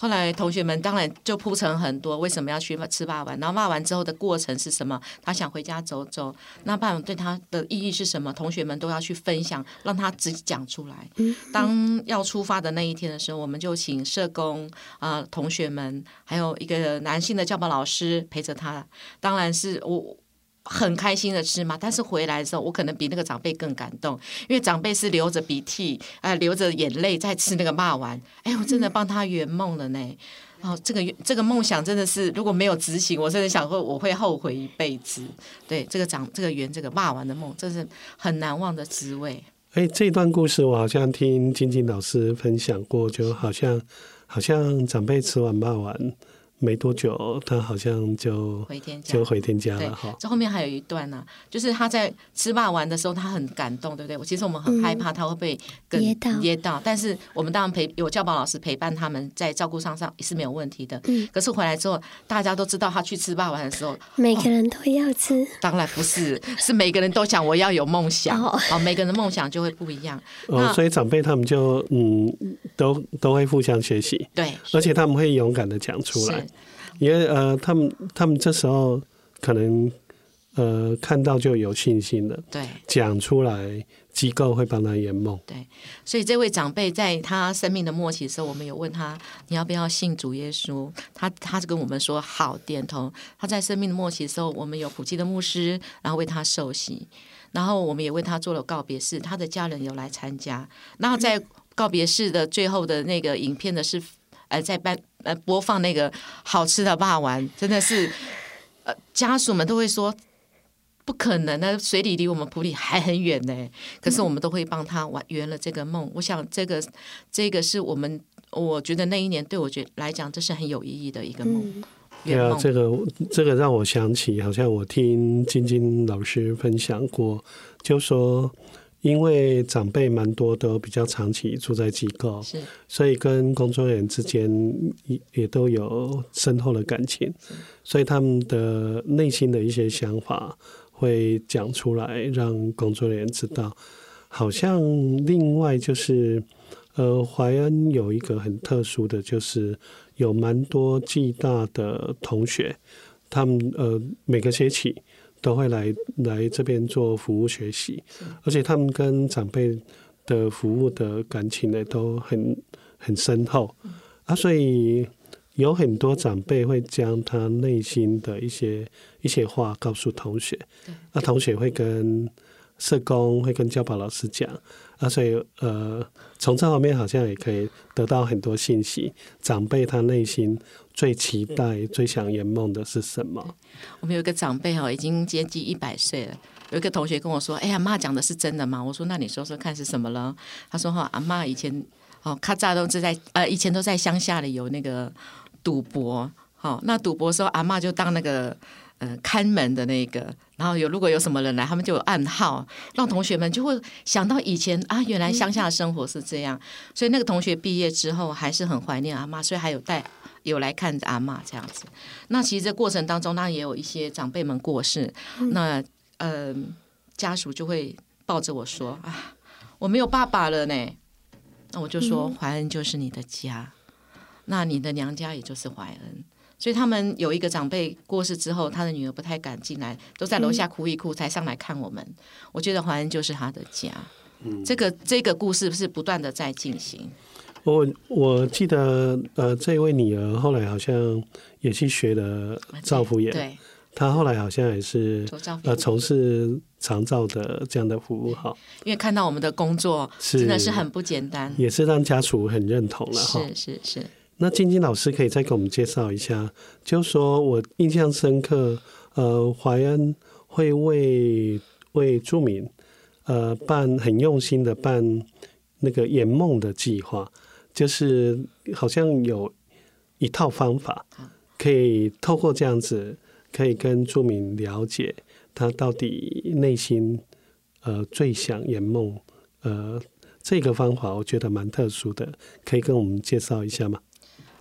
S3: 后来同学们当然就铺陈很多，为什么要去吃肉圆？然后骂完之后的过程是什么？他想回家走走，那肉圆对他的意义是什么？同学们都要去分享，让他自己讲出来。当要出发的那一天的时候，我们就请社工啊、呃、同学们，还有一个男性的教保老师陪着他。当然是我。很开心的吃嘛，但是回来的时候，我可能比那个长辈更感动，因为长辈是流着鼻涕，啊、呃，流着眼泪在吃那个骂丸，哎，我真的帮他圆梦了呢。哦，这个这个梦想真的是如果没有执行，我真的想说我会后悔一辈子。对，这个长这个圆这个骂丸的梦，这是很难忘的滋味。
S1: 哎，这段故事我好像听晶晶老师分享过，就好像好像长辈吃完肉圆。没多久，他好像就
S3: 回天家，
S1: 就回天家了哈。
S3: 这后面还有一段呢、啊，就是他在吃霸王的时候，他很感动，对不对？我其实我们很害怕他会被跟
S2: 噎到
S3: 噎到，但是我们当然陪有教保老师陪伴他们，在照顾上上是没有问题的。
S2: 嗯
S3: 可是回来之后，大家都知道他去吃霸王的时候，
S2: 每个人都要吃。
S3: 当然不是，是每个人都想我要有梦想，
S2: 哦
S3: 好，每个人的梦想就会不一样。
S1: 哦，所以长辈他们就嗯，都都会互相学习，
S3: 对，
S1: 而且他们会勇敢的讲出来
S3: 是，
S1: 因为呃，他们他们这时候可能呃看到就有信心了，
S3: 对。
S1: 讲出来，机构会帮他圆梦。
S3: 对所以这位长辈在他生命的末期的时候，我们有问他你要不要信主耶稣，他他就跟我们说好，点头。他在生命的末期的时候，我们有普济的牧师，然后为他受洗，然后我们也为他做了告别式，他的家人有来参加。然后在告别式的最后的那个影片的是呃在办呃播放那个好吃的霸丸，真的是呃家属们都会说。不可能的，水里离我们普里还很远呢。可是我们都会帮他完圆了这个梦。我想这个这个是我们，我觉得那一年对我觉来讲，这是很有意义的一个梦。
S2: 嗯
S1: 对啊，这个这个让我想起，好像我听晶晶老师分享过，就说因为长辈蛮多都比较长期住在机构，
S3: 是
S1: 所以跟工作人员之间也也都有深厚的感情，所以他们的内心的一些想法会讲出来，让工作人员知道。好像另外就是，呃，怀恩有一个很特殊的，就是有蛮多暨大的同学，他们呃每个学期都会来来这边做服务学习，而且他们跟长辈的服务的感情呢都很很深厚。啊，所以有很多长辈会将他内心的一些一些话告诉同学，那同学会跟社工会跟教保老师讲。啊，所以呃，从这方面好像也可以得到很多信息。长辈他内心最期待、最想圆梦的是什么？
S3: 我们有一个长辈哈，已经接近一百岁了。有一个同学跟我说：“哎呀，妈讲的是真的吗？”我说：“那你说说看是什么了？”他说：“哈，阿妈以前哦，咔嚓都是在呃，以前都在乡下里有那个赌博，好，那赌博的时候阿妈就当那个。”呃，看门的那个，然后有如果有什么人来，他们就有暗号，让同学们就会想到以前啊，原来乡下的生活是这样。所以那个同学毕业之后还是很怀念阿妈，所以还有带有来看阿妈这样子。那其实这过程当中，那也有一些长辈们过世，那呃家属就会抱着我说啊，我没有爸爸了呢。那我就说怀恩就是你的家，那你的娘家也就是怀恩。所以他们有一个长辈过世之后，他的女儿不太敢进来，都在楼下哭一哭才上来看我们。我觉得怀恩就是他的家。嗯，这个这个故事是不断的在进行。
S1: 我我记得呃，这位女儿后来好像也去学了照护员，
S3: 对，
S1: 她后来好像也是呃从事长照的这样的服务哈。
S3: 因为看到我们的工作真的是很不简单，
S1: 也是让家属很认同了哈。
S3: 是是是。
S1: 那晶晶老师可以再给我们介绍一下，就说我印象深刻，呃，怀恩会为为住民，呃，办很用心的办那个圆梦的计划，就是好像有一套方法，可以透过这样子，可以跟住民了解他到底内心呃最想圆梦，呃，这个方法我觉得蛮特殊的，可以跟我们介绍一下吗？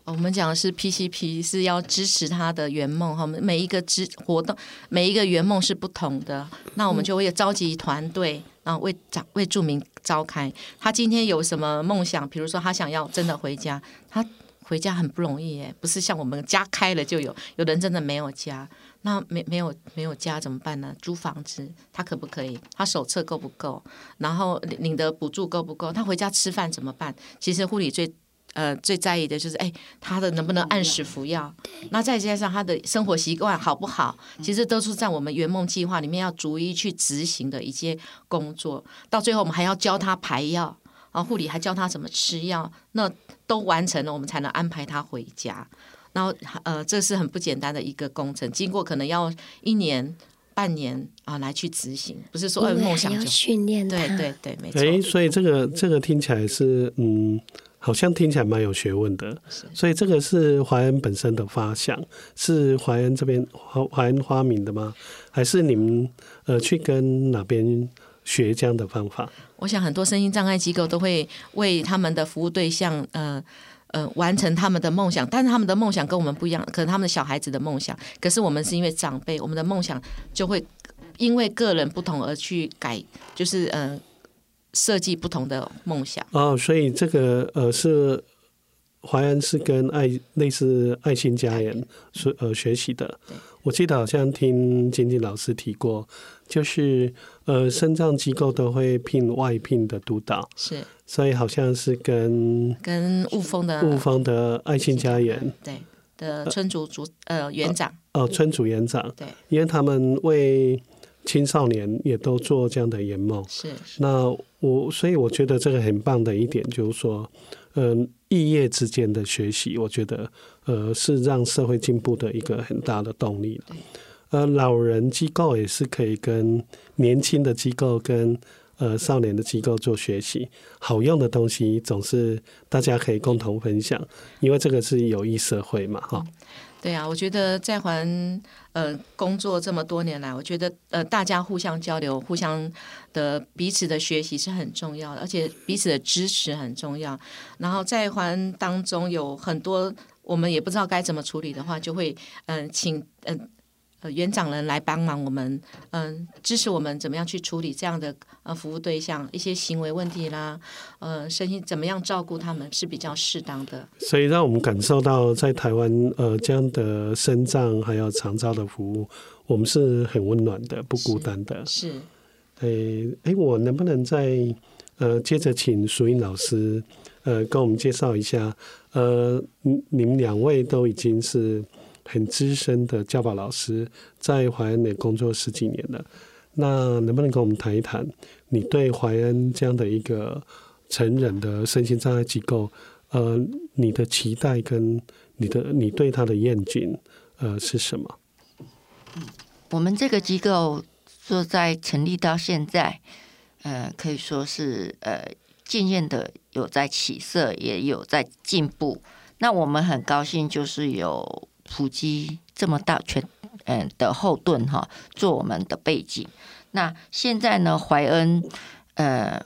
S3: 我们讲的是 PCP 是要支持他的圆梦哈，每一个支活动，每一个圆梦是不同的。那我们就会召集团队，然后为长为住民召开。他今天有什么梦想？比如说他想要真的回家，他回家很不容易耶，不是像我们家开了就有。有人真的没有家，那没没有没有家怎么办呢？租房子，他可不可以？他手册够不够？然后领的补助够不够？他回家吃饭怎么办？其实护理最。呃，最在意的就是，哎，他的能不能按时服药？那再加上他的生活习惯好不好？其实都是在我们圆梦计划里面要逐一去执行的一些工作。到最后，我们还要教他排药，啊，护理还教他怎么吃药。那都完成了，我们才能安排他回家。然后，呃，这是很不简单的一个工程，经过可能要一年、半年啊来去执行，不是说呃梦想就
S2: 训练。
S3: 对对对，没错。
S1: 哎，所以这个这个听起来是嗯。好像听起来蛮有学问的。所以这个是怀恩本身的发想，是怀恩这边怀怀恩发明的吗？还是你们呃去跟哪边学这样的方法？
S3: 我想很多身心障碍机构都会为他们的服务对象呃。呃，完成他们的梦想，但是他们的梦想跟我们不一样，可能他们的小孩子的梦想，可是我们是因为长辈，我们的梦想就会因为个人不同而去改，就是呃设计不同的梦想。
S1: 哦，所以这个呃是淮安是跟爱类似爱心家园是呃学习的。我记得好像听金金老师提过，就是呃身障机构都会聘外聘的督导。
S3: 是。
S1: 所以好像是跟
S3: 跟雾峰的
S1: 雾峰的爱心家园
S3: 对的村主主呃园长
S1: 哦村主园长
S3: 对，
S1: 因为他们为青少年也都做这样的研梦
S3: 是，
S1: 那我所以我觉得这个很棒的一点就是说，嗯、呃，异业之间的学习，我觉得呃是让社会进步的一个很大的动力了。呃，老人机构也是可以跟年轻的机构跟。呃，少年的机构做学习，好用的东西总是大家可以共同分享，因为这个是有益社会嘛，哈、嗯。
S3: 对啊，我觉得在环呃工作这么多年来，我觉得呃大家互相交流、互相的彼此的学习是很重要的，而且彼此的支持很重要。然后在环当中有很多我们也不知道该怎么处理的话，就会嗯、请嗯。呃，园长人来帮忙我们，嗯，支持我们怎么样去处理这样的呃服务对象一些行为问题啦，呃，身心怎么样照顾他们是比较适当的。
S1: 所以让我们感受到在台湾呃这样的身障还有长照的服务，我们是很温暖的，不孤单的。
S3: 是。
S1: 诶，诶，我能不能再呃接着请淑英老师呃跟我们介绍一下？呃，你你们两位都已经是。很资深的教保老师，在怀恩也工作十几年了。那能不能跟我们谈一谈，你对怀恩这样的一个成人的身心障碍机构，呃，你的期待跟你的你对他的愿景，呃，是什么？
S4: 我们这个机构说在成立到现在，呃，可以说是呃，渐渐的有在起色，也有在进步。那我们很高兴，就是有。普及这么大全嗯的后盾哈，做我们的背景。那现在呢，怀恩呃，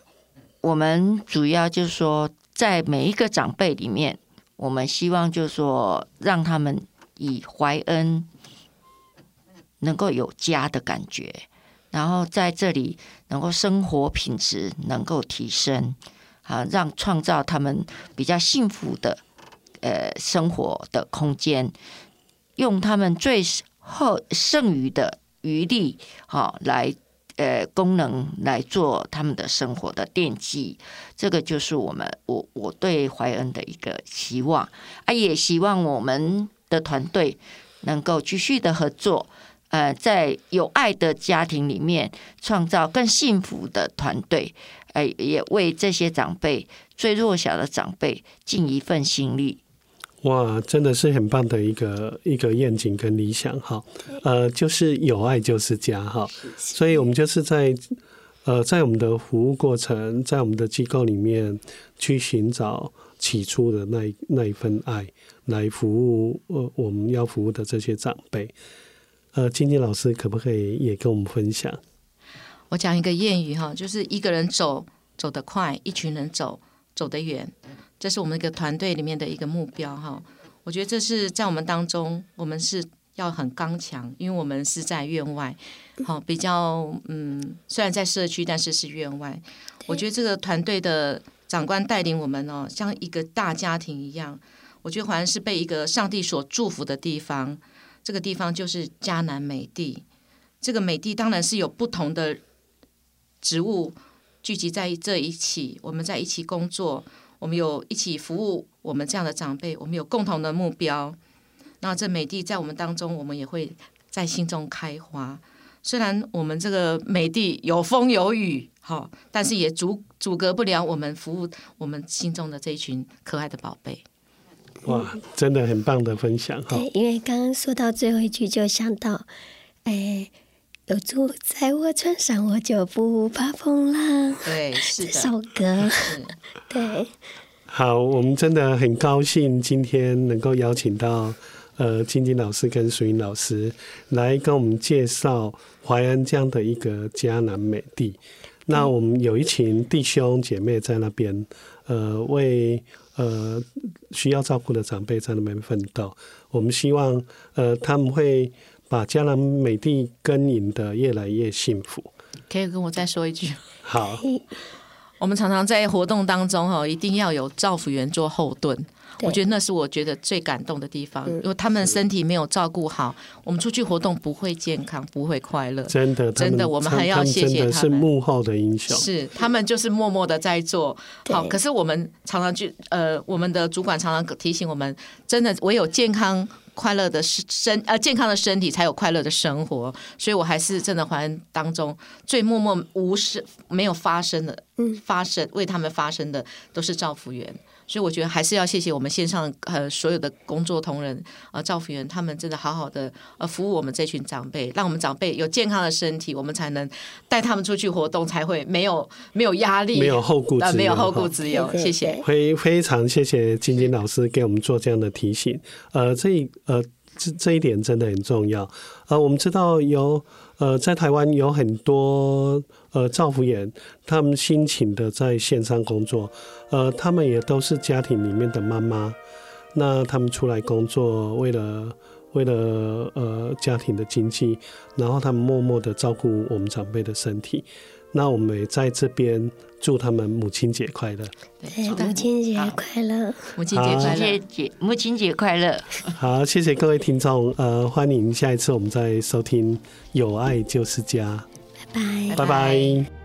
S4: 我们主要就是说，在每一个长辈里面，我们希望就是说，让他们以怀恩能够有家的感觉，然后在这里能够生活品质能够提升啊，让创造他们比较幸福的呃生活的空间。用他们最后剩余的余力，哈，来呃功能来做他们的生活的奠基，这个就是我们我我对怀恩的一个希望啊，也希望我们的团队能够继续的合作，呃，在有爱的家庭里面创造更幸福的团队，呃，也为这些长辈最弱小的长辈尽一份心力。
S1: 哇，真的是很棒的一个一个愿景跟理想哈，呃，就是有爱就是家哈，所以我们就是在呃在我们的服务过程，在我们的机构里面去寻找起初的那一那一份爱，来服务呃我们要服务的这些长辈。呃，金金老师可不可以也跟我们分享？
S3: 我讲一个谚语哈，就是一个人走走得快，一群人走走得远。这是我们一个团队里面的一个目标哈，我觉得这是在我们当中，我们是要很刚强，因为我们是在院外，好比较嗯，虽然在社区，但是是院外。我觉得这个团队的长官带领我们哦，像一个大家庭一样。我觉得好像是被一个上帝所祝福的地方，这个地方就是迦南美地。这个美地当然是有不同的职务聚集在这一起，我们在一起工作。我们有一起服务我们这样的长辈，我们有共同的目标。那这美地在我们当中，我们也会在心中开花。虽然我们这个美地有风有雨，哈，但是也阻阻隔不了我们服务我们心中的这一群可爱的宝贝。
S1: 哇，真的很棒的分享哈！
S2: 对，因为刚刚说到最后一句，就想到，哎。有住在我船上，我就不怕风浪。
S3: 对，是的。
S2: 这首歌，对。
S1: 好，我们真的很高兴今天能够邀请到呃晶晶老师跟淑英老师来跟我们介绍淮安这样的一个迦南美地。那我们有一群弟兄姐妹在那边，呃，为呃需要照顾的长辈在那边奋斗。我们希望呃他们会把迦南美地耕耘得越来越幸福。
S3: 可以跟我再说一句？
S1: 好。
S3: 我们常常在活动当中哈，一定要有造福员做后盾。我觉得那是我觉得最感动的地方，因为他们身体没有照顾好，我们出去活动不会健康，不会快乐。
S1: 真的，
S3: 真的，我们还要谢谢他们。
S1: 是幕后的英雄，
S3: 是他们就是默默的在做。好，可是我们常常去呃，我们的主管常常提醒我们，真的唯有健康。快乐的身呃健康的身体才有快乐的生活，所以我还是真的怀恩当中最默默无声没有发生的，嗯，发生为他们发生的都是造福员。所以我觉得还是要谢谢我们线上呃所有的工作同仁呃照服员，他们真的好好的呃服务我们这群长辈，让我们长辈有健康的身体，我们才能带他们出去活动，才会没有没有压力，
S1: 没有后顾之忧，
S3: 呃，没有后顾之忧。谢谢，
S1: 非非常谢谢晶晶老师给我们做这样的提醒。呃，这呃这这一点真的很重要。呃，我们知道有呃在台湾有很多。呃，造福员他们辛勤的在线上工作，呃，他们也都是家庭里面的妈妈，那他们出来工作，为了为了呃家庭的经济，然后他们默默的照顾我们长辈的身体，那我们也在这边祝他们母亲节快乐。
S2: 对，母亲节快乐，
S3: 母亲节快
S4: 乐，母亲节快乐。
S1: 好，谢谢各位听众，呃，欢迎下一次我们再收听《有爱就是家》。
S2: 拜拜。
S1: 拜拜。